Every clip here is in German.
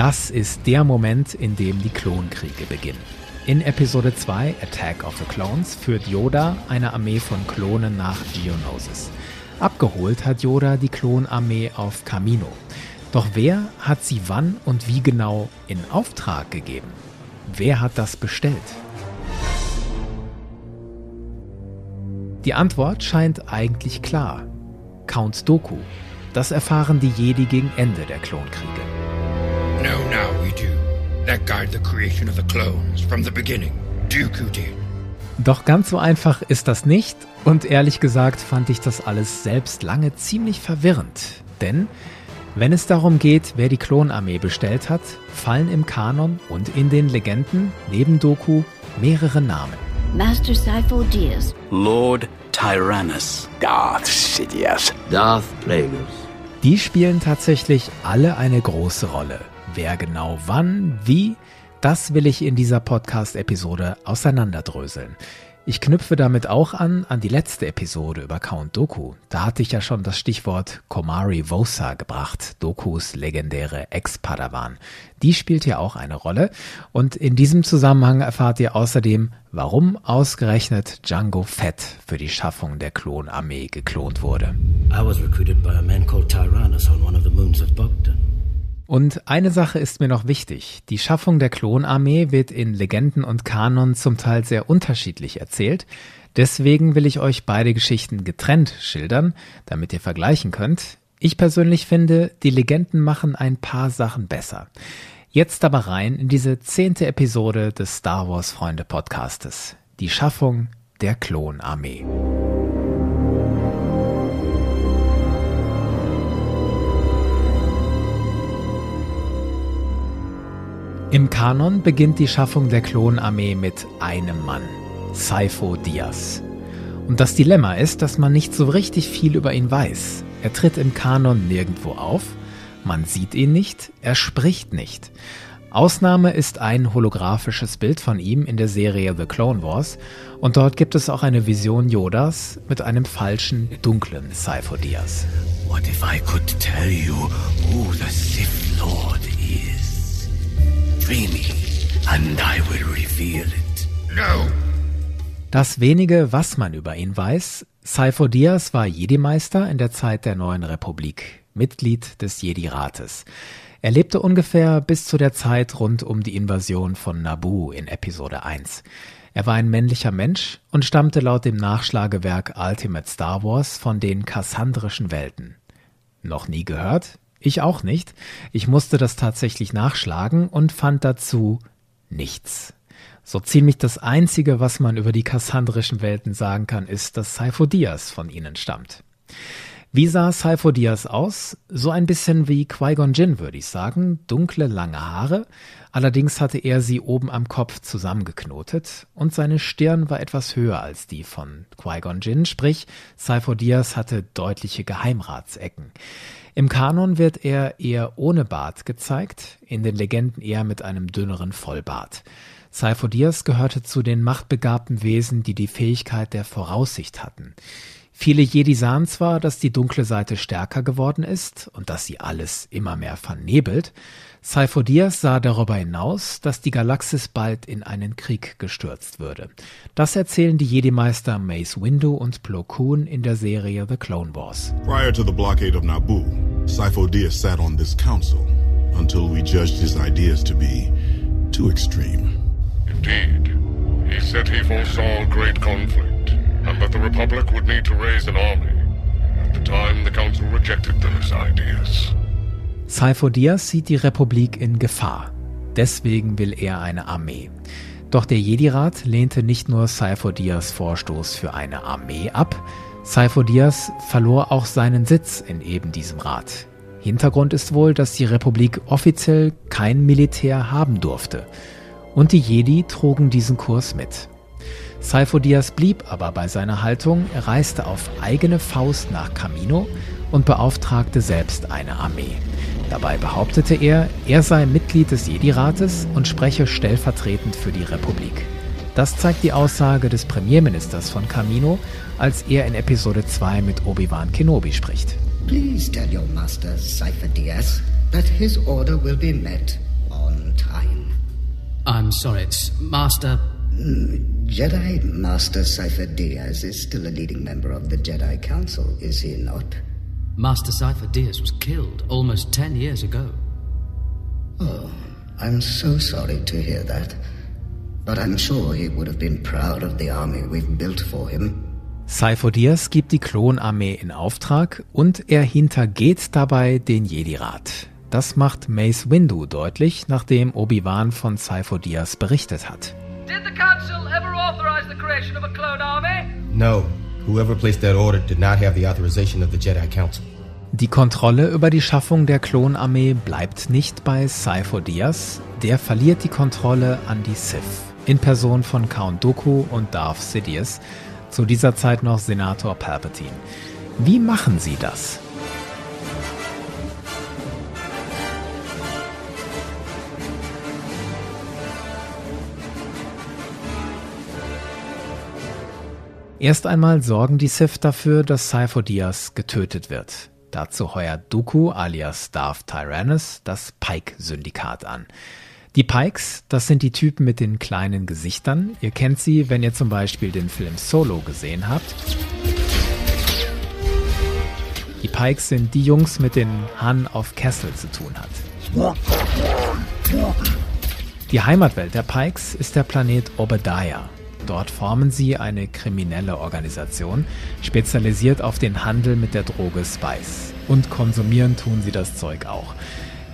Das ist der Moment, in dem die Klonkriege beginnen. In Episode 2, Attack of the Clones, führt Yoda eine Armee von Klonen nach Geonosis. Abgeholt hat Yoda die Klonarmee auf Kamino. Doch wer hat sie wann und wie genau in Auftrag gegeben? Wer hat das bestellt? Die Antwort scheint eigentlich klar. Count Doku. Das erfahren die Jedi gegen Ende der Klonkriege. No, now we do. That guide the creation of the clones from the beginning. Dooku did. Doch ganz so einfach ist das nicht und ehrlich gesagt fand ich das alles selbst lange ziemlich verwirrend. Denn wenn es darum geht, wer die Klonarmee bestellt hat, fallen im Kanon und in den Legenden neben Doku mehrere Namen. Master Sifo Dyas, Lord Tyrannus. Darth Sidious. Darth Plagueis. Die spielen tatsächlich alle eine große Rolle. Wer genau wann, wie, das will ich in dieser Podcast-Episode auseinanderdröseln. Ich knüpfe damit auch an an die letzte Episode über Count Doku. Da hatte ich ja schon das Stichwort Komari Vosa gebracht, Dokus legendäre Ex-Padawan. Die spielt hier auch eine Rolle und in diesem Zusammenhang erfahrt ihr außerdem, warum ausgerechnet Django Fett für die Schaffung der Klonarmee geklont wurde. I was recruited by a man called Tyrannus on one of the moons of Bogdan. Und eine Sache ist mir noch wichtig. Die Schaffung der Klonarmee wird in Legenden und Kanon zum Teil sehr unterschiedlich erzählt. Deswegen will ich euch beide Geschichten getrennt schildern, damit ihr vergleichen könnt. Ich persönlich finde, die Legenden machen ein paar Sachen besser. Jetzt aber rein in diese zehnte Episode des Star Wars Freunde Podcastes. Die Schaffung der Klonarmee. Im Kanon beginnt die Schaffung der Klonarmee mit einem Mann, Saifo Dyas. Und das Dilemma ist, dass man nicht so richtig viel über ihn weiß. Er tritt im Kanon nirgendwo auf, man sieht ihn nicht, er spricht nicht. Ausnahme ist ein holographisches Bild von ihm in der Serie The Clone Wars und dort gibt es auch eine Vision Yodas mit einem falschen, dunklen Saifo Dyas. What if I could tell you who the Sith Lord? Me, and I will reveal it. No. Das wenige, was man über ihn weiß, Saifo Dyas war Jedi-Meister in der Zeit der Neuen Republik, Mitglied des Jedi-Rates. Er lebte ungefähr bis zu der Zeit rund um die Invasion von Naboo in Episode 1. Er war ein männlicher Mensch und stammte laut dem Nachschlagewerk Ultimate Star Wars von den kassandrischen Welten. Noch nie gehört? Ich auch nicht. Ich musste das tatsächlich nachschlagen und fand dazu nichts. So ziemlich das Einzige, was man über die kassandrischen Welten sagen kann, ist, dass Saifo Dyas von ihnen stammt. Wie sah Saifo Dyas aus? So ein bisschen wie Qui-Gon Jinn, würde ich sagen. Dunkle, lange Haare. Allerdings hatte er sie oben am Kopf zusammengeknotet und seine Stirn war etwas höher als die von Qui-Gon Jinn, sprich, Saifo Dyas hatte deutliche Geheimratsecken. Im Kanon wird er eher ohne Bart gezeigt, in den Legenden eher mit einem dünneren Vollbart. Saifo Dyas gehörte zu den machtbegabten Wesen, die die Fähigkeit der Voraussicht hatten. Viele Jedi sahen zwar, dass die dunkle Seite stärker geworden ist und dass sie alles immer mehr vernebelt, Saifo Dyas sah darüber hinaus, dass die Galaxis bald in einen Krieg gestürzt würde. Das erzählen die Jedi-Meister Mace Windu und Plo Koon in der Serie The Clone Wars. Prior to the blockade of Naboo, Sifo Dyas sat on this council until we judged his ideas to be too extreme. Indeed. He said he foresaw great conflict, and that the Republic would need to raise an army. At the time, the Council rejected those ideas. Saifo Dyas sieht die Republik in Gefahr. Deswegen will er eine Armee. Doch der Jedi-Rat lehnte nicht nur Saifo Dyas Vorstoß für eine Armee ab, Saifo Dyas verlor auch seinen Sitz in eben diesem Rat. Hintergrund ist wohl, dass die Republik offiziell kein Militär haben durfte. Und die Jedi trugen diesen Kurs mit. Saifo Dyas blieb aber bei seiner Haltung, er reiste auf eigene Faust nach Camino und beauftragte selbst eine Armee. Dabei behauptete er, er sei Mitglied des Jedi-Rates und spreche stellvertretend für die Republik. Das zeigt die Aussage des Premierministers von Camino, als er in Episode 2 mit Obi-Wan Kenobi spricht. Please tell your master, Cypher Diaz, that his order will be met. I'm sorry, it's Master. Jedi Master Cypher Diaz is still a leading member of the Jedi Council, is he not? Master Cypher Diaz was killed almost ten years ago. Oh, I'm so sorry to hear that. But I'm sure he would have been proud of the army we've built for him. Cypher Diaz gibt die Klonarmee in Auftrag und er hintergeht dabei den Jedi-Rat. Das macht Mace Windu deutlich, nachdem Obi-Wan von Cypher Diaz berichtet hat. Did the Council ever authorize the creation of a clone army? No. Whoever placed that order did not have the authorization of the Jedi Council. Die Kontrolle über die Schaffung der Klonarmee bleibt nicht bei Cypher Diaz, der verliert die Kontrolle an die Sith, in Person von Count Dooku und Darth Sidious, zu dieser Zeit noch Senator Palpatine. Wie machen sie das? Erst einmal sorgen die Sith dafür, dass Cypher Diaz getötet wird. Dazu heuert Dooku alias Darth Tyrannus das Pike-Syndikat an. Die Pikes, das sind die Typen mit den kleinen Gesichtern. Ihr kennt sie, wenn ihr zum Beispiel den Film Solo gesehen habt. Die Pikes sind die Jungs, mit denen Han auf Castle zu tun hat. Die Heimatwelt der Pikes ist der Planet Obadiah. Dort formen sie eine kriminelle Organisation, spezialisiert auf den Handel mit der Droge Spice. Und konsumieren tun sie das Zeug auch.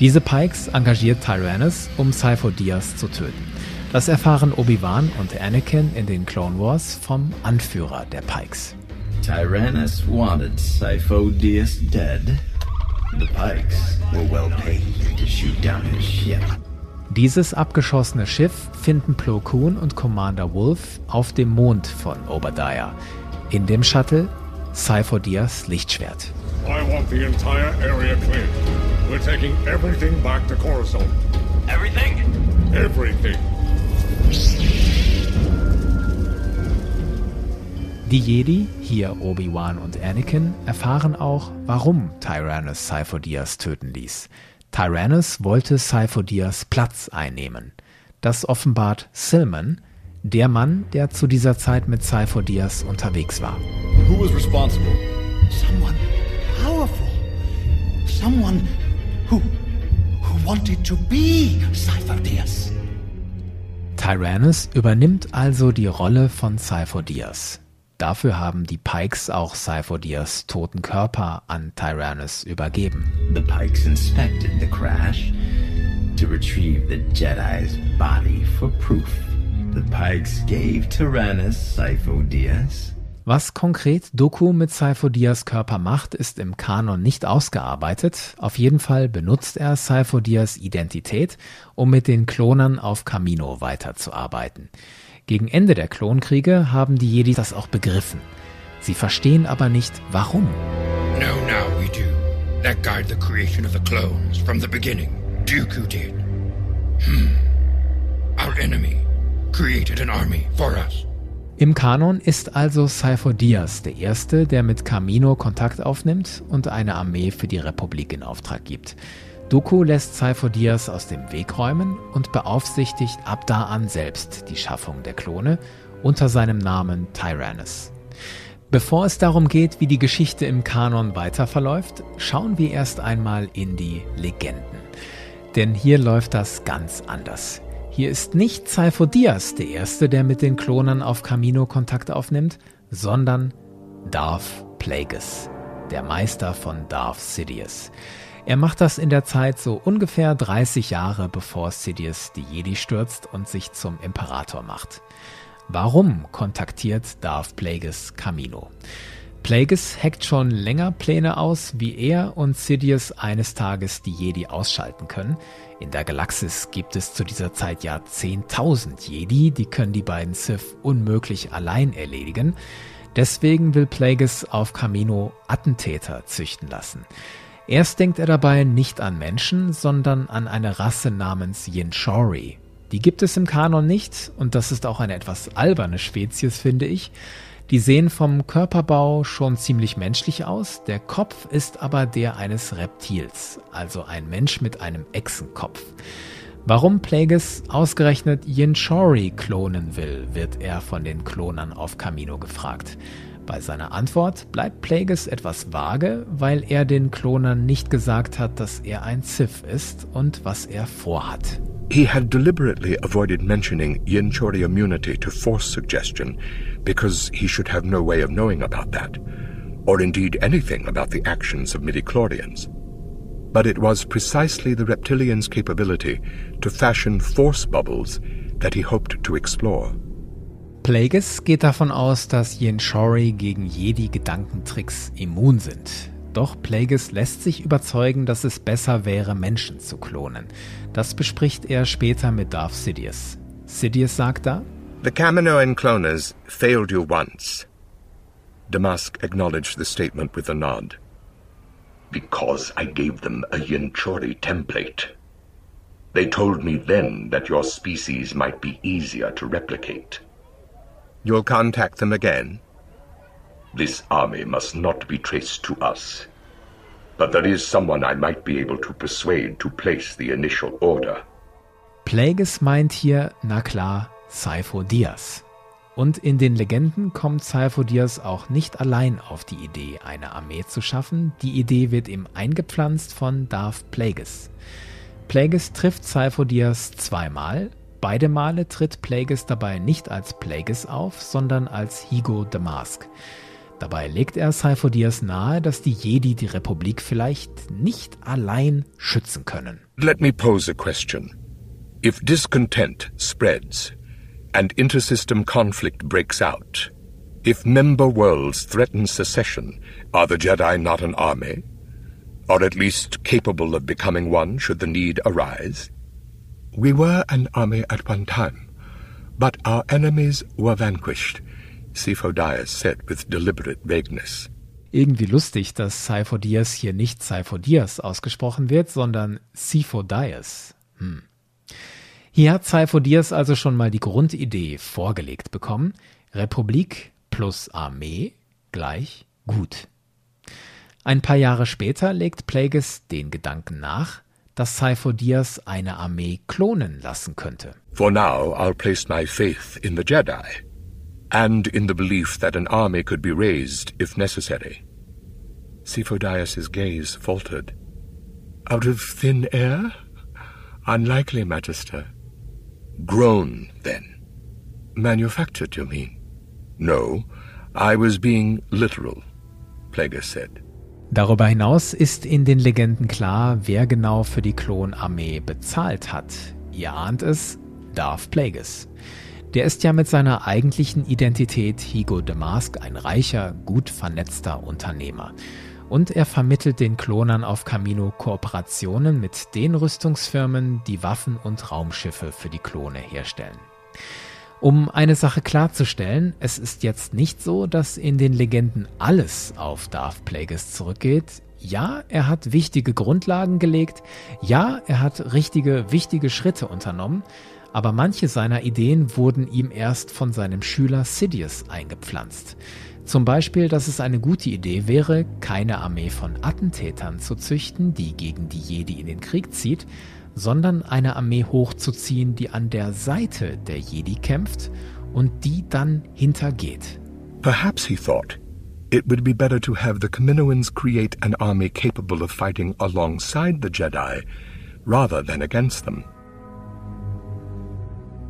Diese Pikes engagiert Tyrannus, um Cypher Diaz zu töten. Das erfahren Obi-Wan und Anakin in den Clone Wars vom Anführer der Pikes. Tyrannus wanted Cypher Diaz dead. The Pikes were well paid to shoot down his ship. Dieses abgeschossene Schiff finden Plo Koon und Commander Wolf auf dem Mond von Obadiah. In dem Shuttle Cypher Diaz Lichtschwert. I want the entire area cleared. We're taking everything back to Coruscant. Everything? Everything. Die Jedi, hier Obi-Wan und Anakin, erfahren auch, warum Tyrannus Cypher Diaz töten ließ. Tyrannus wollte Cypher Diaz Platz einnehmen. Das offenbart Silman, der Mann, der zu dieser Zeit mit Cypher Diaz unterwegs war. Who was responsible? Someone powerful. Someone who who wanted to be. Tyrannus übernimmt also die Rolle von Cypher Diaz. Dafür haben die Pikes auch Cypher Diaz toten Körper an Tyrannus übergeben. The Pikes inspected the crash to retrieve the Jedi's body for proof. The Pikes gave Tyrannus Cypher Diaz was konkret Doku mit Cypher Diaz Körper macht, ist im Kanon nicht ausgearbeitet. Auf jeden Fall benutzt er Cypher Diaz Identität, um mit den Klonern auf Camino weiterzuarbeiten. Gegen Ende der Klonkriege haben die Jedi das auch begriffen. Sie verstehen aber nicht, warum. No, now we do. That guide the creation of the clones from the beginning. Dooku did. Hmm. Our enemy created an army for us. Im Kanon ist also Cypher Diaz der Erste, der mit Camino Kontakt aufnimmt und eine Armee für die Republik in Auftrag gibt. Doku lässt Cypher Diaz aus dem Weg räumen und beaufsichtigt ab da an selbst die Schaffung der Klone unter seinem Namen Tyrannus. Bevor es darum geht, wie die Geschichte im Kanon weiterverläuft, schauen wir erst einmal in die Legenden. Denn hier läuft das ganz anders. Hier ist nicht Cypher Diaz der Erste, der mit den Klonern auf Camino Kontakt aufnimmt, sondern Darth Plagueis, der Meister von Darth Sidious. Er macht das in der Zeit so ungefähr 30 Jahre bevor Sidious die Jedi stürzt und sich zum Imperator macht. Warum kontaktiert Darth Plagueis Camino? Plagueis hackt schon länger Pläne aus, wie er und Sidious eines Tages die Jedi ausschalten können. In der Galaxis gibt es zu dieser Zeit ja 10.000 Jedi, die können die beiden Sith unmöglich allein erledigen. Deswegen will Plagueis auf Camino Attentäter züchten lassen. Erst denkt er dabei nicht an Menschen, sondern an eine Rasse namens Yinchori. Die gibt es im Kanon nicht und das ist auch eine etwas alberne Spezies, finde ich. Die sehen vom Körperbau schon ziemlich menschlich aus, der Kopf ist aber der eines Reptils, also ein Mensch mit einem Echsenkopf. Warum Plagueis ausgerechnet Yinchori klonen will, wird er von den Klonern auf Camino gefragt. Bei seiner Antwort bleibt Plagueis etwas vage, weil er den Klonern nicht gesagt hat, dass er ein Sith ist und was er vorhat. He had deliberately avoided mentioning Yinchori immunity to force suggestion because he should have no way of knowing about that, or indeed anything about the actions of midichlorians. But it was precisely the reptilian's capability to fashion force bubbles that he hoped to explore. Plagueis geht davon aus, dass Yinchori gegen Jedi-Gedankentricks immun sind. Doch Plagueis lässt sich überzeugen, dass es besser wäre, Menschen zu klonen. Das bespricht er später mit Darth Sidious. Sidious sagt da, The Kaminoan cloners failed you once. Damask acknowledged the statement with a nod. Because I gave them a Yinchori template. They told me then that your species might be easier to replicate. You'll contact them again? This army must not be traced to us. But there is someone I might be able to persuade to place the initial order. Plagueis meint hier, na klar, Saifo Diaz. Und in den Legenden kommt Saifo Diaz auch nicht allein auf die Idee, eine Armee zu schaffen. Die Idee wird ihm eingepflanzt von Darth Plagueis. Plagueis trifft Saifo Diaz zweimal, Beide Male tritt Plagueis dabei nicht als Plagueis auf, sondern als Higo the Mask. Dabei legt er Sifo-Dyas nahe, dass die Jedi die Republik vielleicht nicht allein schützen können. Let me pose a question. If discontent spreads and intersystem conflict breaks out, if member worlds threaten secession, are the Jedi not an army? Or at least capable of becoming one should the need arise? We were an army at one time, but our enemies were vanquished, Sifo-Dyas said with deliberate vagueness. Irgendwie lustig, dass Sifo-Dyas hier nicht Sifo-Dyas ausgesprochen wird, sondern Sifo-Dyas. Hm. Hier hat Sifo-Dyas also schon mal die Grundidee vorgelegt bekommen. Republik plus Armee gleich gut. Ein paar Jahre später legt Plagueis den Gedanken nach, dass Saifo Diaz eine Armee klonen lassen könnte. For now, I'll place my faith in the Jedi, and in the belief that an army could be raised if necessary. Sifo-Dyas's gaze faltered. Out of thin air? Unlikely, Magister. Grown, then. Manufactured, you mean? No, I was being literal, Plagueis said. Darüber hinaus ist in den Legenden klar, wer genau für die Klonarmee bezahlt hat. Ihr ahnt es, Darth Plagueis. Der ist ja mit seiner eigentlichen Identität Higo Damask ein reicher, gut vernetzter Unternehmer. Und er vermittelt den Klonern auf Camino Kooperationen mit den Rüstungsfirmen, die Waffen und Raumschiffe für die Klone herstellen. Um eine Sache klarzustellen, es ist jetzt nicht so, dass in den Legenden alles auf Darth Plagueis zurückgeht. Ja, er hat wichtige Grundlagen gelegt, ja, er hat richtige, wichtige Schritte unternommen, aber manche seiner Ideen wurden ihm erst von seinem Schüler Sidious eingepflanzt. Zum Beispiel, dass es eine gute Idee wäre, keine Armee von Attentätern zu züchten, die gegen die Jedi in den Krieg zieht, sondern eine Armee hochzuziehen, die an der Seite der Jedi kämpft und die dann hintergeht. Perhaps he thought it would be better to have the Kaminoans create an army capable of fighting alongside the Jedi rather than against them.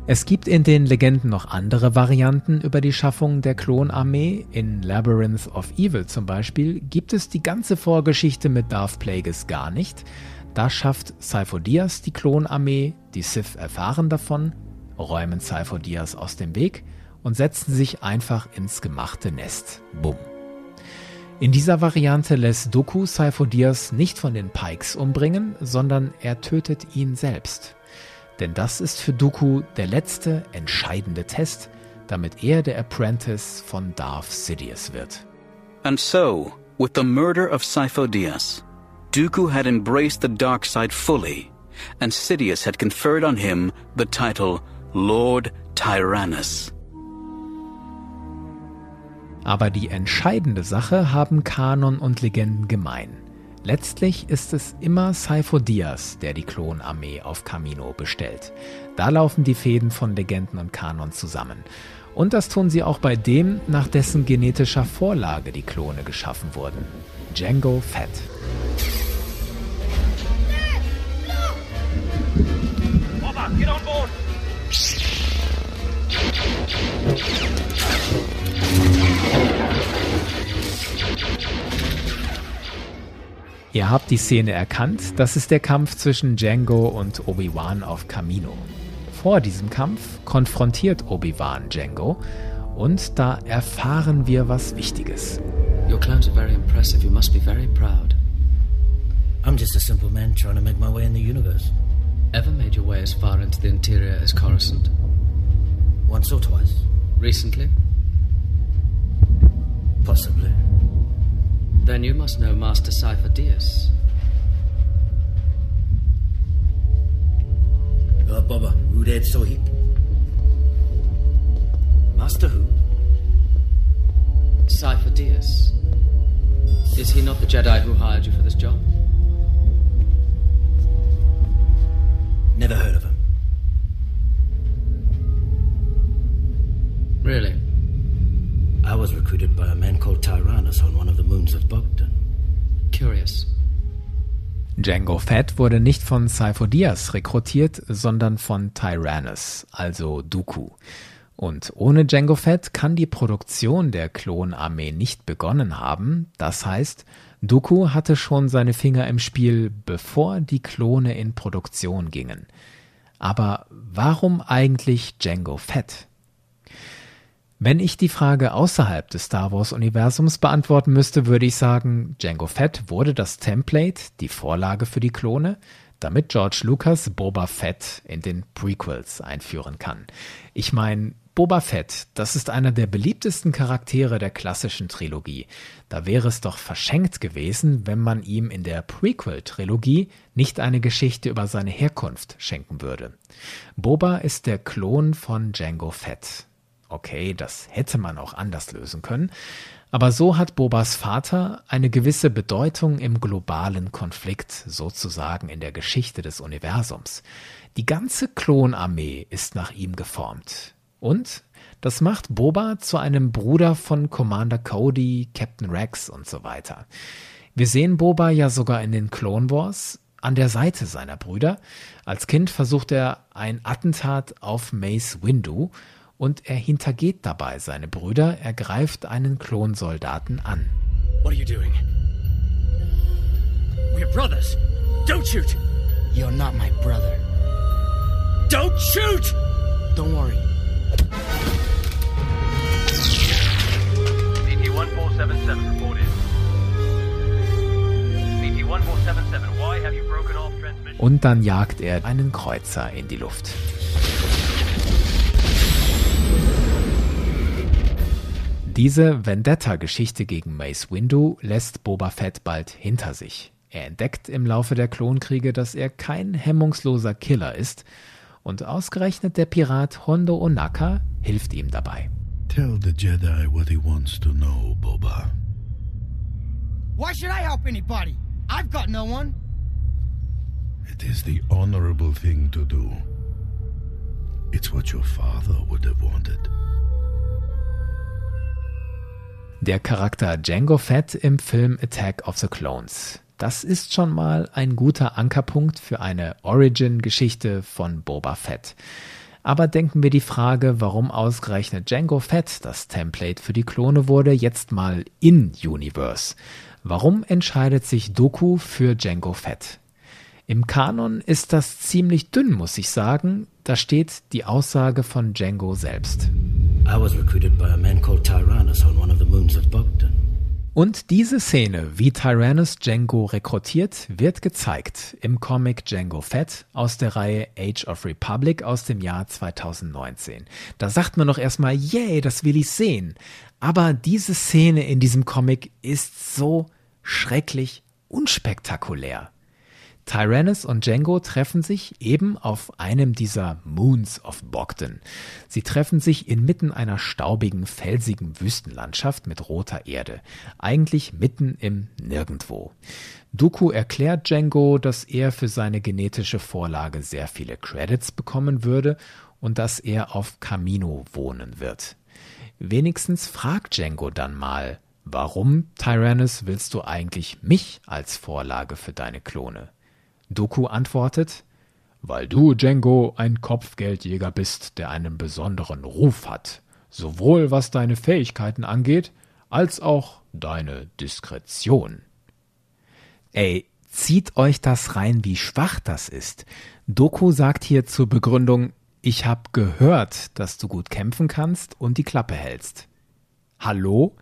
Es gibt in den Legenden noch andere Varianten über die Schaffung der Klonarmee. In Labyrinth of Evil zum Beispiel gibt es die ganze Vorgeschichte mit Darth Plagueis gar nicht. Da schafft Saifo Dyas die Klonarmee, die Sith erfahren davon, räumen Saifo Dyas aus dem Weg und setzen sich einfach ins gemachte Nest. Bumm. In dieser Variante lässt Doku Saifo Dyas nicht von den Pikes umbringen, sondern er tötet ihn selbst. Denn das ist für Dooku der letzte entscheidende Test, damit er der Apprentice von Darth Sidious wird. And so, with the murder of Sifo Dyas, Dooku had embraced the dark side fully, and Sidious had conferred on him the title Lord Tyrannus. Aber die entscheidende Sache haben Kanon und Legenden gemein. Letztlich ist es immer Saifo Diaz, der die Klonarmee auf Camino bestellt. Da laufen die Fäden von Legenden und Kanon zusammen. Und das tun sie auch bei dem, nach dessen genetischer Vorlage die Klone geschaffen wurden. Django Fett. Boba, get on board! Ihr habt die Szene erkannt, das ist der Kampf zwischen Django und Obi-Wan auf Camino. Vor diesem Kampf konfrontiert Obi-Wan Django und da erfahren wir was Wichtiges. Your clones are very impressive. You must be very proud. I'm just a simple man trying to make my way in the universe. Ever made your way as far into the interior as Coruscant? Once or twice. Recently? Possibly. Then you must know Master Cypher Diaz. Uh, Baba, Udad Sohib. Master who? Cypher Diaz. Is he not the Jedi who hired you for this job? Never heard of him. Really? I was recruited by a man called Tyrannus on one of the moons of Bogdan. Curious. Django Fett wurde nicht von Cypher Diaz rekrutiert, sondern von Tyrannus, also Dooku. Und ohne Django Fett kann die Produktion der Klonarmee nicht begonnen haben. Das heißt, Dooku hatte schon seine Finger im Spiel, bevor die Klone in Produktion gingen. Aber warum eigentlich Django Fett? Wenn ich die Frage außerhalb des Star Wars-Universums beantworten müsste, würde ich sagen, Django Fett wurde das Template, die Vorlage für die Klone, damit George Lucas Boba Fett in den Prequels einführen kann. Ich meine, Boba Fett, das ist einer der beliebtesten Charaktere der klassischen Trilogie. Da wäre es doch verschenkt gewesen, wenn man ihm in der Prequel-Trilogie nicht eine Geschichte über seine Herkunft schenken würde. Boba ist der Klon von Django Fett. Okay, das hätte man auch anders lösen können. Aber so hat Bobas Vater eine gewisse Bedeutung im globalen Konflikt, sozusagen in der Geschichte des Universums. Die ganze Klonarmee ist nach ihm geformt. Und das macht Boba zu einem Bruder von Commander Cody, Captain Rex und so weiter. Wir sehen Boba ja sogar in den Clone Wars an der Seite seiner Brüder. Als Kind versucht er ein Attentat auf Mace Windu und er hintergeht dabei seine Brüder, er greift einen Klonsoldaten an. What are you doing? We're brothers. Don't shoot! You're not my brother. Don't shoot! Don't worry. Und dann jagt er einen Kreuzer in die Luft. Diese Vendetta-Geschichte gegen Mace Windu lässt Boba Fett bald hinter sich. Er entdeckt im Laufe der Klonkriege, dass er kein hemmungsloser Killer ist und ausgerechnet der Pirat Hondo Onaka hilft ihm dabei. Tell the Jedi what he wants to know, Boba. Why should I help anybody? I've got no one. It is the honorable thing to do. It's what your father would have wanted. Der Charakter Django Fett im Film Attack of the Clones. Das ist schon mal ein guter Ankerpunkt für eine Origin-Geschichte von Boba Fett. Aber denken wir die Frage, warum ausgerechnet Django Fett das Template für die Klone wurde, jetzt mal in Universe. Warum entscheidet sich Doku für Django Fett? Im Kanon ist das ziemlich dünn, muss ich sagen. Da steht die Aussage von Django selbst. I was recruited by a man called Tyrannus on one of the moons of Bogdan. Und diese Szene, wie Tyrannus Django rekrutiert, wird gezeigt im Comic Django Fett aus der Reihe Age of Republic aus dem Jahr 2019. Da sagt man doch erstmal, yay, das will ich sehen. Aber diese Szene in diesem Comic ist so schrecklich unspektakulär. Tyrannus und Django treffen sich eben auf einem dieser Moons of Bogdan. Sie treffen sich inmitten einer staubigen, felsigen Wüstenlandschaft mit roter Erde. Eigentlich mitten im Nirgendwo. Dooku erklärt Django, dass er für seine genetische Vorlage sehr viele Credits bekommen würde und dass er auf Camino wohnen wird. Wenigstens fragt Django dann mal, warum, Tyrannus, willst du eigentlich mich als Vorlage für deine Klone? Doku antwortet, weil du, Django, ein Kopfgeldjäger bist, der einen besonderen Ruf hat, sowohl was deine Fähigkeiten angeht, als auch deine Diskretion. Ey, zieht euch das rein, wie schwach das ist. Doku sagt hier zur Begründung, ich hab gehört, dass du gut kämpfen kannst und die Klappe hältst. Hallo?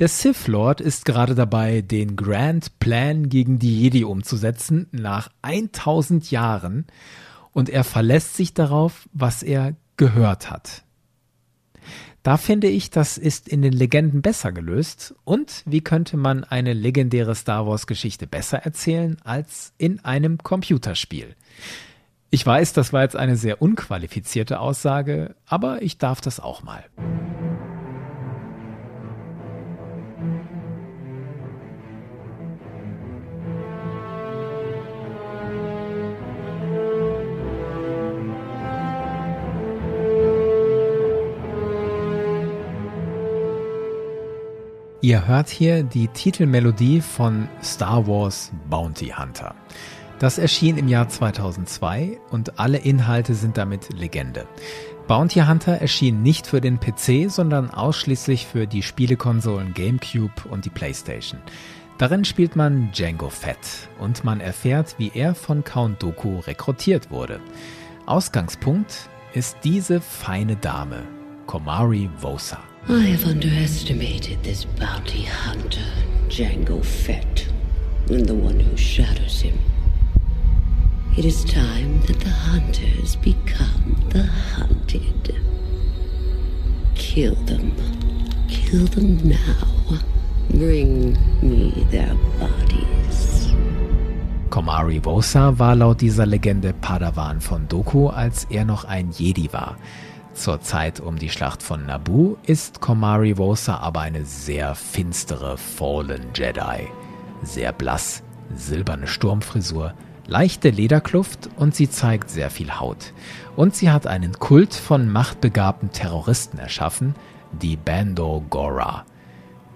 Der Sith Lord ist gerade dabei, den Grand Plan gegen die Jedi umzusetzen nach 1000 Jahren und er verlässt sich darauf, was er gehört hat. Da finde ich, das ist in den Legenden besser gelöst. Und wie könnte man eine legendäre Star Wars Geschichte besser erzählen als in einem Computerspiel? Ich weiß, das war jetzt eine sehr unqualifizierte Aussage, aber ich darf das auch mal. Ihr hört hier die Titelmelodie von Star Wars Bounty Hunter. Das erschien im Jahr 2002 und alle Inhalte sind damit Legende. Bounty Hunter erschien nicht für den PC, sondern ausschließlich für die Spielekonsolen GameCube und die PlayStation. Darin spielt man Django Fett und man erfährt, wie er von Count Dooku rekrutiert wurde. Ausgangspunkt ist diese feine Dame, Komari Vosa. I have underestimated this bounty hunter, Django Fett, and the one who shadows him. It is time that the hunters become the hunted. Kill them. Kill them now. Bring me their bodies. Komari Vosa war laut dieser Legende Padawan von Doku, als er noch ein Jedi war. Zur Zeit um die Schlacht von Naboo ist Komari Vosa aber eine sehr finstere Fallen Jedi. Sehr blass, silberne Sturmfrisur, leichte Lederkluft und sie zeigt sehr viel Haut. Und sie hat einen Kult von machtbegabten Terroristen erschaffen, die Bando Gora.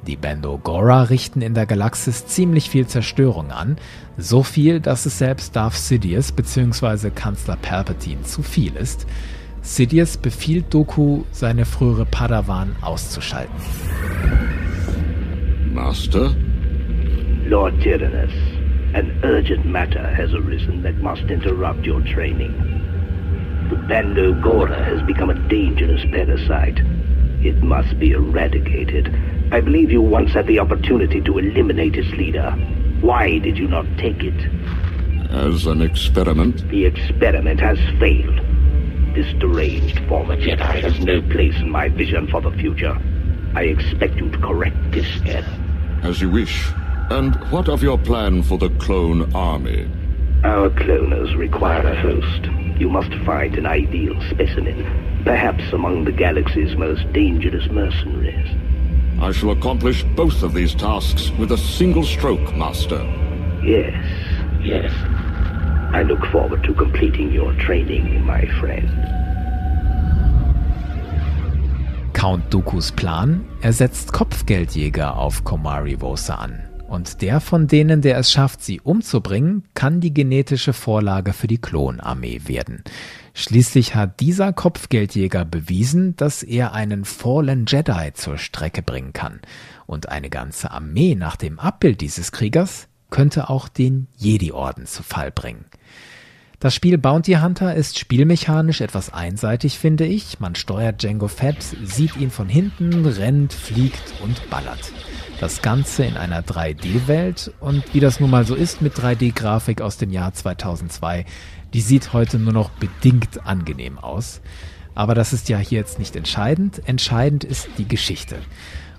Die Bando Gora richten in der Galaxis ziemlich viel Zerstörung an, so viel, dass es selbst Darth Sidious bzw. Kanzler Palpatine zu viel ist. Sidious befiehlt Doku, seine frühere Padawan auszuschalten. Master? Lord Tyrannus, an urgent matter has arisen that must interrupt your training. The Bando Gora has become a dangerous parasite. It must be eradicated. I believe you once had the opportunity to eliminate its leader. Why did you not take it? As an experiment? The experiment has failed. This deranged former Jedi has no place in my vision for the future. I expect you to correct this error. As you wish. And what of your plan for the clone army? Our cloners require a host. You must find an ideal specimen, perhaps among the galaxy's most dangerous mercenaries. I shall accomplish both of these tasks with a single stroke, Master. Yes, yes. I look forward to completing your training, my friend. Count Dookus Plan, er setzt Kopfgeldjäger auf Komari Vosa an. Und der von denen, der es schafft, sie umzubringen, kann die genetische Vorlage für die Klonarmee werden. Schließlich hat dieser Kopfgeldjäger bewiesen, dass er einen Fallen Jedi zur Strecke bringen kann. Und eine ganze Armee nach dem Abbild dieses Kriegers könnte auch den Jedi-Orden zu Fall bringen. Das Spiel Bounty Hunter ist spielmechanisch etwas einseitig, finde ich. Man steuert Django Fett, sieht ihn von hinten, rennt, fliegt und ballert. Das Ganze in einer 3D-Welt und wie das nun mal so ist mit 3D-Grafik aus dem Jahr 2002, die sieht heute nur noch bedingt angenehm aus. Aber das ist ja hier jetzt nicht entscheidend. Entscheidend ist die Geschichte.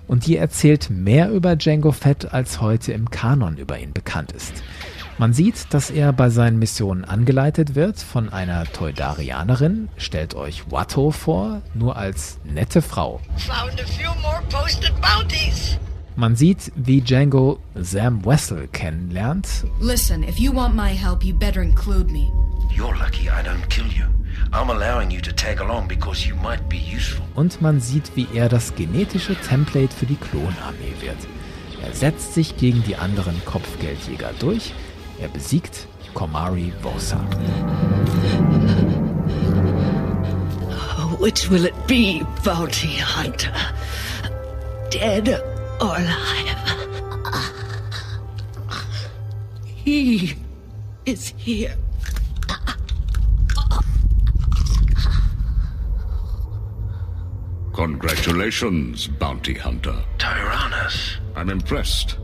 Und die erzählt mehr über Django Fett, als heute im Kanon über ihn bekannt ist. Man sieht, dass er bei seinen Missionen angeleitet wird von einer Toydarianerin. Stellt euch Watto vor, nur als nette Frau. Man sieht, wie Django Sam Wessel kennenlernt. Listen, if you want my help, you better include me. You're lucky I don't kill you. I'm allowing you to tag along because you might be useful. Und man sieht, wie er das genetische Template für die Klonarmee wird. Er setzt sich gegen die anderen Kopfgeldjäger durch. Er besiegt Komari Vosa. Which will it be, bounty hunter? Dead or alive? He is here. Congratulations, bounty hunter. Tyrannus. I'm impressed.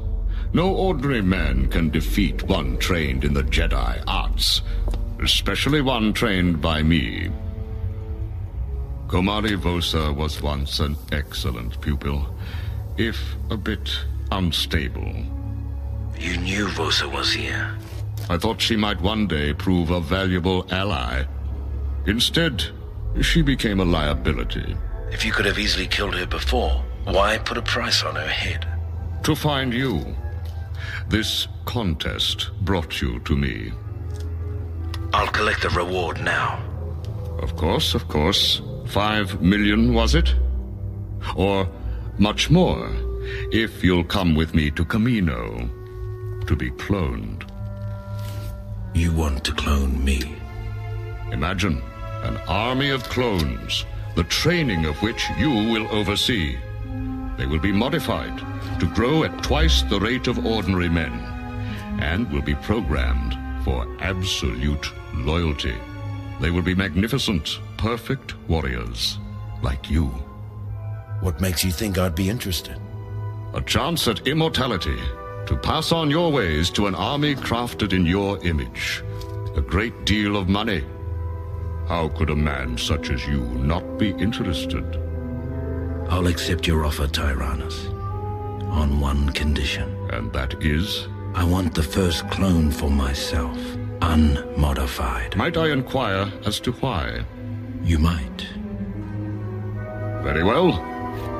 No ordinary man can defeat one trained in the Jedi arts, especially one trained by me. Komari Vosa was once an excellent pupil, if a bit unstable. You knew Vosa was here. I thought she might one day prove a valuable ally. Instead, she became a liability. If you could have easily killed her before, why put a price on her head? To find you. This contest brought you to me. I'll collect the reward now. Of course, of course. Five million, was it? Or much more, if you'll come with me to Camino to be cloned. You want to clone me? Imagine an army of clones, the training of which you will oversee. They will be modified to grow at twice the rate of ordinary men and will be programmed for absolute loyalty. They will be magnificent, perfect warriors like you. What makes you think I'd be interested? A chance at immortality to pass on your ways to an army crafted in your image. A great deal of money. How could a man such as you not be interested? I'll accept your offer, Tyrannus. On one condition. And that is? I want the first clone for myself, unmodified. Might I inquire as to why? You might. Very well.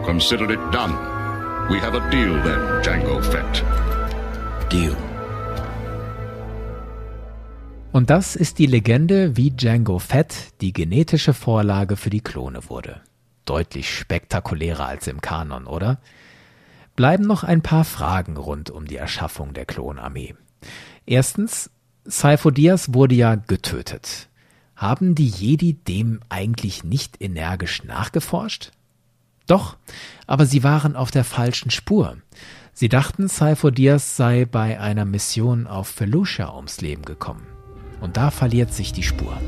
Consider it done. We have a deal then, Django Fett. Deal. Und das ist die Legende, wie Django Fett die genetische Vorlage für die Klone wurde. Deutlich spektakulärer als im Kanon, oder? Bleiben noch ein paar Fragen rund um die Erschaffung der Klonarmee. Erstens, Saifo Diaz wurde ja getötet. Haben die Jedi dem eigentlich nicht energisch nachgeforscht? Doch, aber sie waren auf der falschen Spur. Sie dachten, Saifo Diaz sei bei einer Mission auf Felucia ums Leben gekommen. Und da verliert sich die Spur.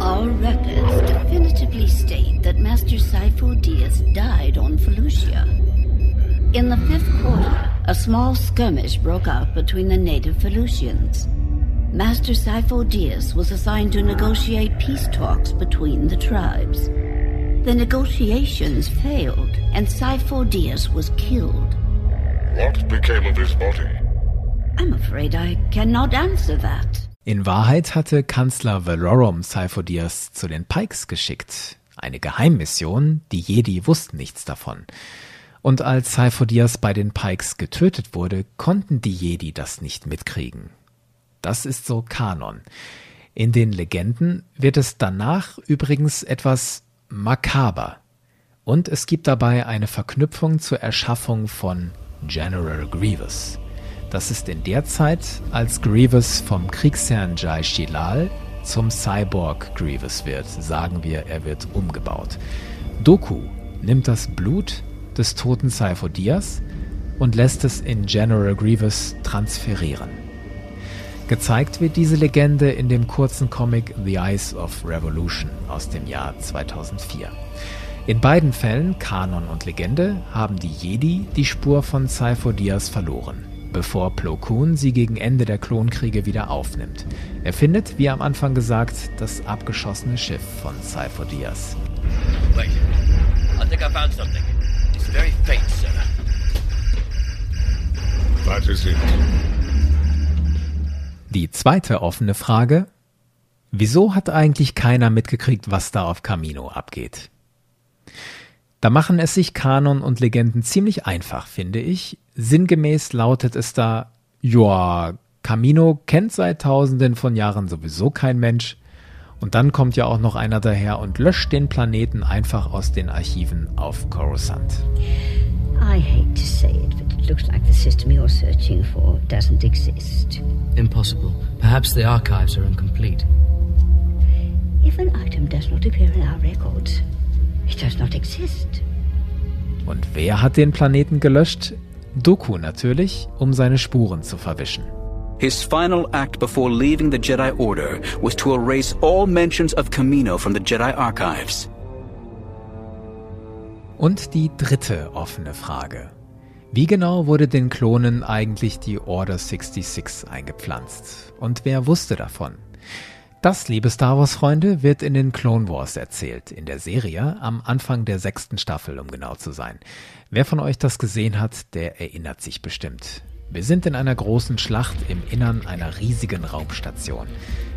All records definitively state that Master Saifo Diaz died on Felucia. In the fifth quarter, a small skirmish broke out between the native Felucians. Master Saifo Diaz was assigned to negotiate peace talks between the tribes. The negotiations failed, and Saifo Diaz was killed. What became of his body? I'm afraid I cannot answer that. In Wahrheit hatte Kanzler Valorum Diaz zu den Pikes geschickt. Eine Geheimmission, die Jedi wussten nichts davon. Und als Diaz bei den Pikes getötet wurde, konnten die Jedi das nicht mitkriegen. Das ist so Kanon. In den Legenden wird es danach übrigens etwas makaber. Und es gibt dabei eine Verknüpfung zur Erschaffung von General Grievous. Das ist in der Zeit, als Grievous vom Kriegsherrn Jai Shilal zum Cyborg Grievous wird, sagen wir, er wird umgebaut. Doku nimmt das Blut des toten Saifo Diaz und lässt es in General Grievous transferieren. Gezeigt wird diese Legende in dem kurzen Comic The Eyes of Revolution aus dem Jahr 2004. In beiden Fällen, Kanon und Legende, haben die Jedi die Spur von Saifo Diaz verloren bevor Plo Koon sie gegen Ende der Klonkriege wieder aufnimmt. Er findet, wie am Anfang gesagt, das abgeschossene Schiff von Cypher Diaz. Wait, I think I found something. It's very faint, sir. That is it. Die zweite offene Frage, wieso hat eigentlich keiner mitgekriegt, was da auf Camino abgeht? Da machen es sich Kanon und Legenden ziemlich einfach, finde ich. Sinngemäß lautet es da, ja, Camino kennt seit tausenden von Jahren sowieso kein Mensch. Und dann kommt ja auch noch einer daher und löscht den Planeten einfach aus den Archiven auf Coruscant. I hate to say it, but it looks like the system you're searching for doesn't exist. Impossible. Perhaps the archives are incomplete. If an item does not appear in our records, it does not exist. Und wer hat den Planeten gelöscht? Doku natürlich, um seine Spuren zu verwischen. His final act before leaving the Jedi Order was to erase all mentions of Camino from the Jedi archives. Und die dritte offene Frage. Wie genau wurde den Klonen eigentlich die Order 66 eingepflanzt? Und wer wusste davon? Das, liebe Star Wars-Freunde, wird in den Clone Wars erzählt, in der Serie, am Anfang der sechsten Staffel, um genau zu sein. Wer von euch das gesehen hat, der erinnert sich bestimmt. Wir sind in einer großen Schlacht im Innern einer riesigen Raumstation.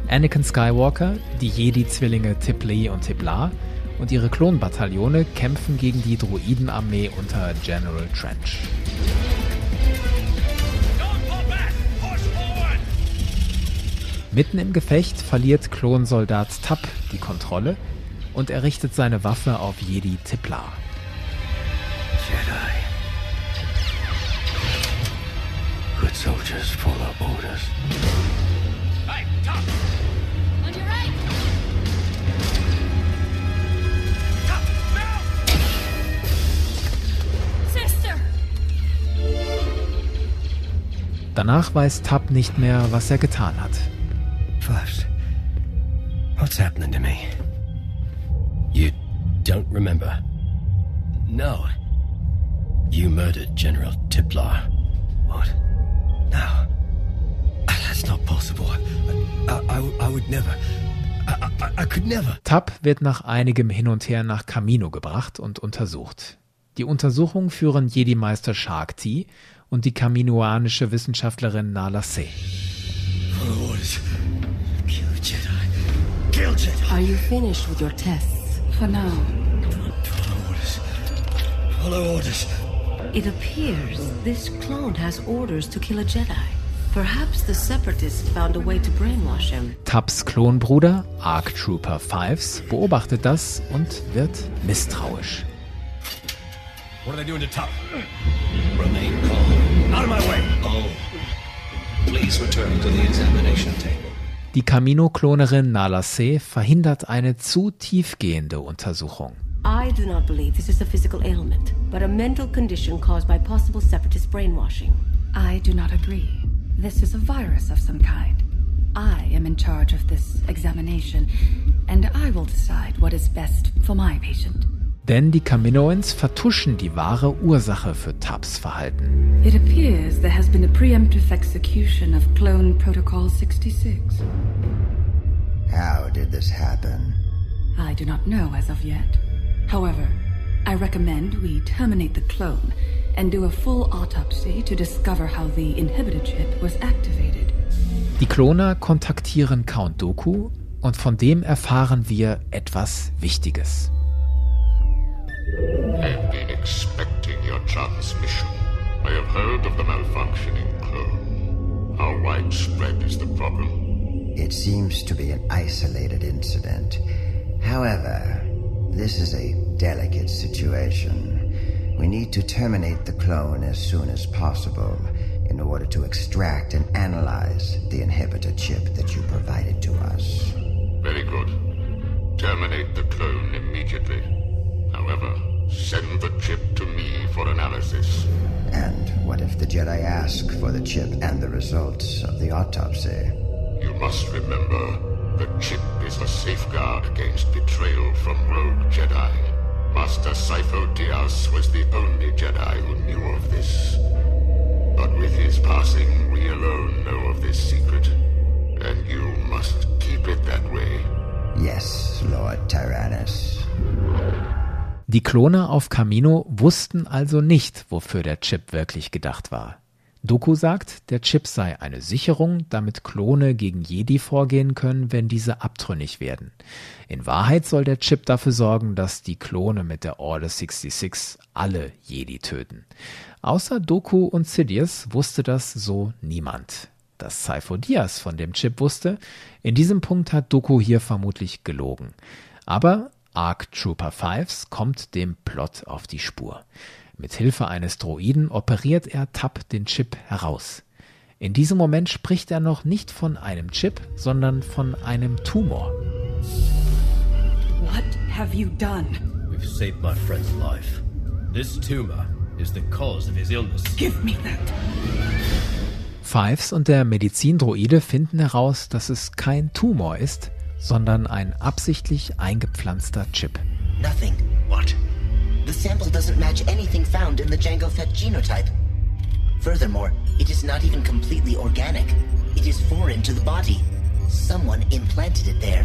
Anakin Skywalker, die Jedi-Zwillinge Tiplee und Tiblar und ihre Klonbataillone kämpfen gegen die Druidenarmee unter General Trench. Mitten im Gefecht verliert Klonsoldat Tapp die Kontrolle und er richtet seine Waffe auf Jedi Tiplar. Jedi. Good soldiers follow orders. Hey, top! On your right! Top, now! Sister! Danach weiß Tapp nicht mehr, was er getan hat. What's happening to me? You don't remember? No. You murdered General Tiplar. What? No. That's not possible. I, I, I would never. I, I, could never. Tapp wird nach einigem Hin und Her nach Camino gebracht und untersucht. Die Untersuchung führen Jedi-Meister Shark T und die kaminoanische Wissenschaftlerin Nala Se. Kill Jedi. Kill Jedi. Are you finished with your tests? For now. Follow orders. Follow orders. It appears this clone has orders to kill a Jedi. Perhaps the Separatists found a way to brainwash him. Tapps Klonbruder, Arc Trooper Fives, beobachtet das und wird misstrauisch. What are they doing to Top? Remain calm. Out of my way. Oh. Please return to the examination table. Die Camino-Klonerin Nala Se verhindert eine zu tiefgehende Untersuchung. I do not believe this is a physical ailment, but a mental condition caused by possible separatist brainwashing. I do not agree. This is a virus of some kind. I am in charge of this examination, and I will decide what is best for my patient. Denn die Kaminoans vertuschen die wahre Ursache für Tabs Verhalten. It appears there has been a preemptive execution of Clone Protocol 66. How did this happen? I do not know as of yet. However, I recommend we terminate the clone and do a full autopsy to discover how the inhibitor chip was activated. Die Kloner kontaktieren Count Doku und von dem erfahren wir etwas Wichtiges. I've been expecting your transmission. I have heard of the malfunctioning clone. How widespread is the problem? It seems to be an isolated incident. However, this is a delicate situation. We need to terminate the clone as soon as possible in order to extract and analyze the inhibitor chip that you provided to us. Very good. Terminate the clone immediately. However, send the chip to me for analysis. And what if the Jedi ask for the chip and the results of the autopsy? You must remember, the chip is a safeguard against betrayal from rogue Jedi. Master Sifo Dyas was the only Jedi who knew of this. But with his passing, we alone know of this secret. And you must keep it that way. Yes, Lord Tyrannus. Die Kloner auf Camino wussten also nicht, wofür der Chip wirklich gedacht war. Doku sagt, der Chip sei eine Sicherung, damit Klone gegen Jedi vorgehen können, wenn diese abtrünnig werden. In Wahrheit soll der Chip dafür sorgen, dass die Klone mit der Order 66 alle Jedi töten. Außer Doku und Sidious wusste das so niemand. Dass Cypher Diaz von dem Chip wusste, in diesem Punkt hat Doku hier vermutlich gelogen. Aber Arc Trooper Fives kommt dem Plot auf die Spur. Mit Hilfe eines Droiden operiert er Tab den Chip heraus. In diesem Moment spricht er noch nicht von einem Chip, sondern von einem Tumor. What have you done? We've saved my friend's life. This tumor is the cause of his illness. Give me that. Fives und der Medizindroide finden heraus, dass es kein Tumor ist, sondern ein absichtlich eingepflanzter Chip. Nothing. What? The sample doesn't match anything found in the Django Fett genotype. Furthermore, it is not even completely organic. It is foreign to the body. Someone implanted it there.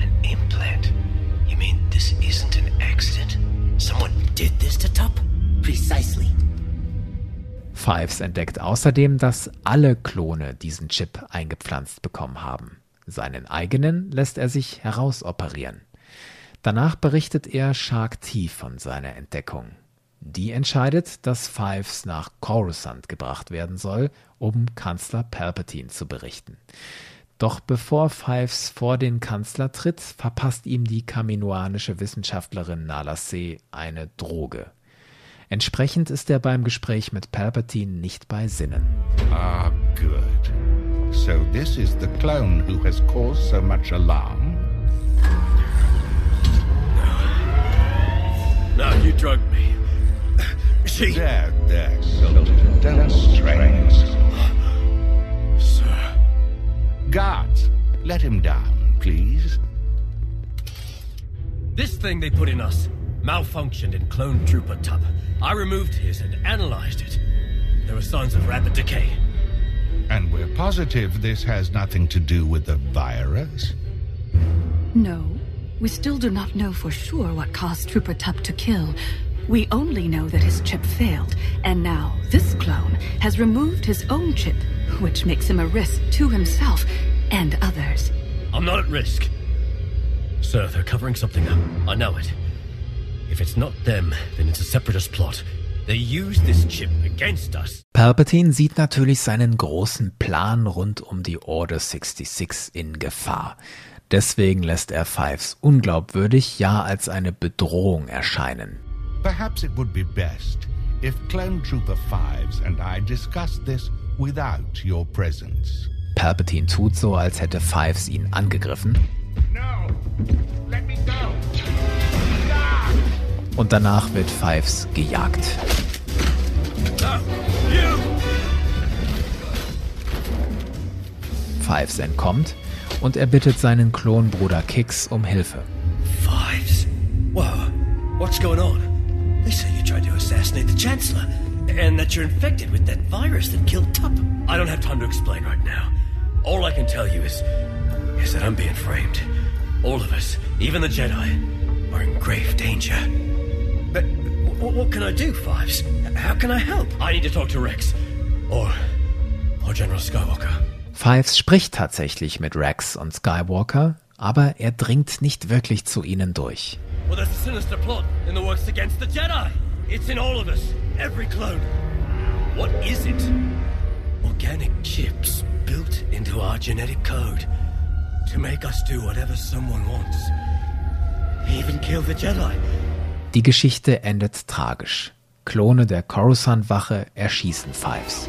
An implant? You mean this isn't an accident? Someone did this to Tup? Precisely. Fives entdeckt außerdem, dass alle Klone diesen Chip eingepflanzt bekommen haben. Seinen eigenen lässt er sich herausoperieren. Danach berichtet er Shark T von seiner Entdeckung. Die entscheidet, dass Fives nach Coruscant gebracht werden soll, um Kanzler Palpatine zu berichten. Doch bevor Fives vor den Kanzler tritt, verpasst ihm die kaminoanische Wissenschaftlerin Nala Se eine Droge. Entsprechend ist er beim Gespräch mit Palpatine nicht bei Sinnen. Ah, good. So this is the clone who has caused so much alarm? No, you drugged me. She... There, there, soldier. Don't strain. Sir. Guards, let him down, please. This thing they put in us malfunctioned in Clone Trooper Tub. I removed his and analyzed it. There were signs of rapid decay. And we're positive this has nothing to do with the virus? No. We still do not know for sure what caused Trooper Tup to kill. We only know that his chip failed, and now this clone has removed his own chip, which makes him a risk to himself and others. I'm not at risk. Sir, they're covering something up. I know it. If it's not them, then it's a separatist plot. They use this chip against us. Palpatine sieht natürlich seinen großen Plan rund um die Order 66 in Gefahr. Deswegen lässt er Fives unglaubwürdig, ja als eine Bedrohung erscheinen. Perhaps it would be best if Clone Trooper Fives and I discussed this without your presence. Palpatine tut so, als hätte Fives ihn angegriffen. No! Let me go! Und danach wird Fives gejagt. Fives entkommt und er bittet seinen Klonbruder Kix um Hilfe. Fives? Whoa, what's going on? They say you tried to assassinate the Chancellor, and that you're infected with that virus that killed Tup. I don't have time to explain right now. All I can tell you is, is that I'm being framed. All of us, even the Jedi, are in grave danger. But w- what can I do, Fives? How can I help? I need to talk to Rex. Or, or General Skywalker. Fives spricht tatsächlich mit Rex und Skywalker, aber er dringt nicht wirklich zu ihnen durch. Well, there's a sinister plot in the works against the Jedi. It's in all of us, every clone. What is it? Organic chips built into our genetic code to make us do whatever someone wants. Even kill the Jedi. Die Geschichte endet tragisch. Klone der Coruscant-Wache erschießen Fives.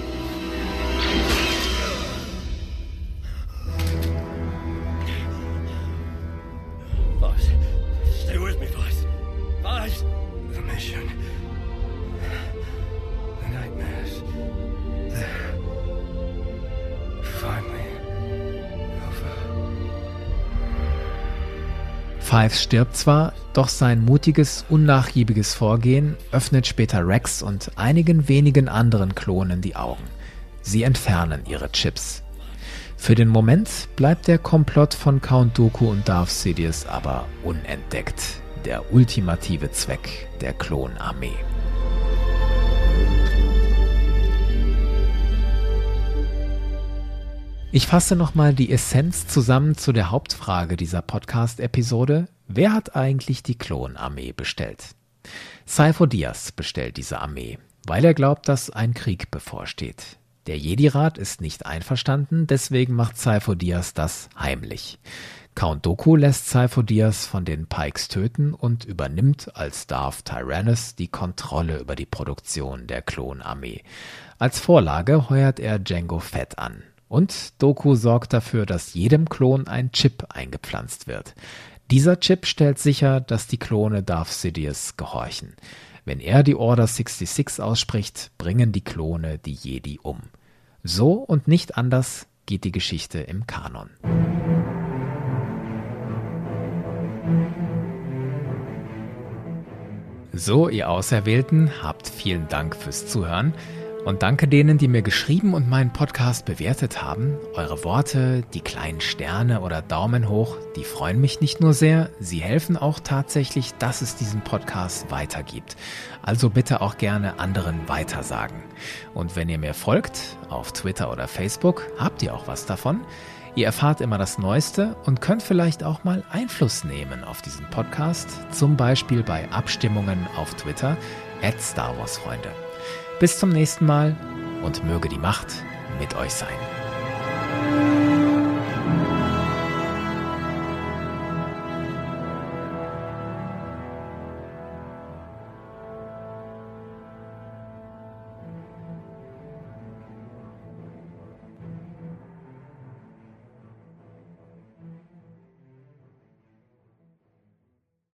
Fives stirbt zwar, doch sein mutiges, unnachgiebiges Vorgehen öffnet später Rex und einigen wenigen anderen Klonen die Augen. Sie entfernen ihre Chips. Für den Moment bleibt der Komplott von Count Dooku und Darth Sidious aber unentdeckt. Der ultimative Zweck der Klonarmee. Ich fasse nochmal die Essenz zusammen zu der Hauptfrage dieser Podcast-Episode. Wer hat eigentlich die Klonarmee bestellt? Saifo Diaz bestellt diese Armee, weil er glaubt, dass ein Krieg bevorsteht. Der Jedi-Rat ist nicht einverstanden, deswegen macht Saifo Diaz das heimlich. Count Doku lässt Saifo Diaz von den Pikes töten und übernimmt als Darth Tyrannus die Kontrolle über die Produktion der Klonarmee. Als Vorlage heuert er Django Fett an. Und Doku sorgt dafür, dass jedem Klon ein Chip eingepflanzt wird. Dieser Chip stellt sicher, dass die Klone Darth Sidious gehorchen. Wenn er die Order 66 ausspricht, bringen die Klone die Jedi um. So und nicht anders geht die Geschichte im Kanon. So, ihr Auserwählten, habt vielen Dank fürs Zuhören. Und danke denen, die mir geschrieben und meinen Podcast bewertet haben. Eure Worte, die kleinen Sterne oder Daumen hoch, die freuen mich nicht nur sehr, sie helfen auch tatsächlich, dass es diesen Podcast weitergibt. Also bitte auch gerne anderen weitersagen. Und wenn ihr mir folgt, auf Twitter oder Facebook, habt ihr auch was davon. Ihr erfahrt immer das Neueste und könnt vielleicht auch mal Einfluss nehmen auf diesen Podcast, zum Beispiel bei Abstimmungen auf Twitter, at Star Wars Freunde. Bis zum nächsten Mal und möge die Macht mit euch sein.